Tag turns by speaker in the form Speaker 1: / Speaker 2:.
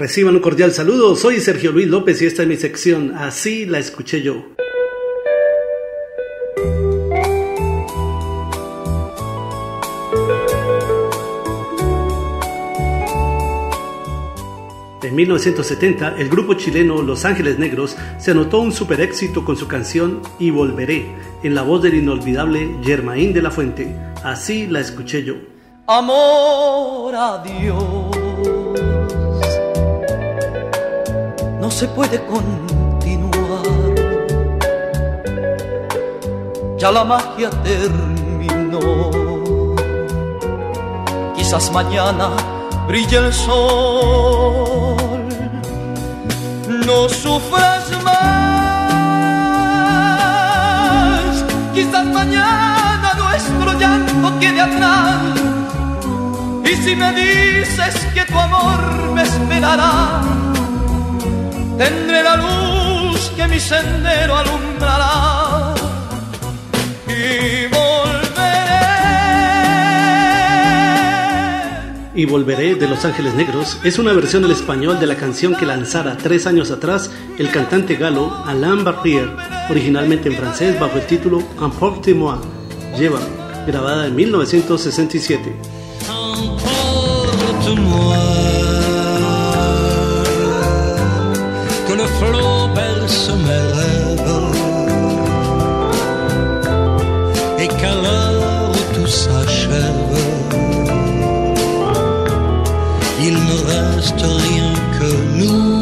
Speaker 1: Reciban un cordial saludo, soy Sergio Luis López y esta es mi sección, así la escuché yo. En 1970, el grupo chileno Los Ángeles Negros se anotó un super éxito con su canción Y Volveré, en la voz del inolvidable Germain de la Fuente. Así la escuché yo.
Speaker 2: Amor a se puede continuar. Ya la magia terminó. Quizás mañana brille el sol. No sufras más. Quizás mañana nuestro llanto quede atrás. Y si me dices que tu amor me esperará, tendré la luz que mi sendero alumbrará. Y
Speaker 1: y Volveré de Los Ángeles Negros es una versión del español de la canción que lanzara tres años atrás el cantante galo Alain Barrière, originalmente en francés bajo el título Emporte-moi, Lleva, grabada en 1967. flots bercent mes rêves et qu'à l'heure où tout s'achève, il ne reste rien que nous.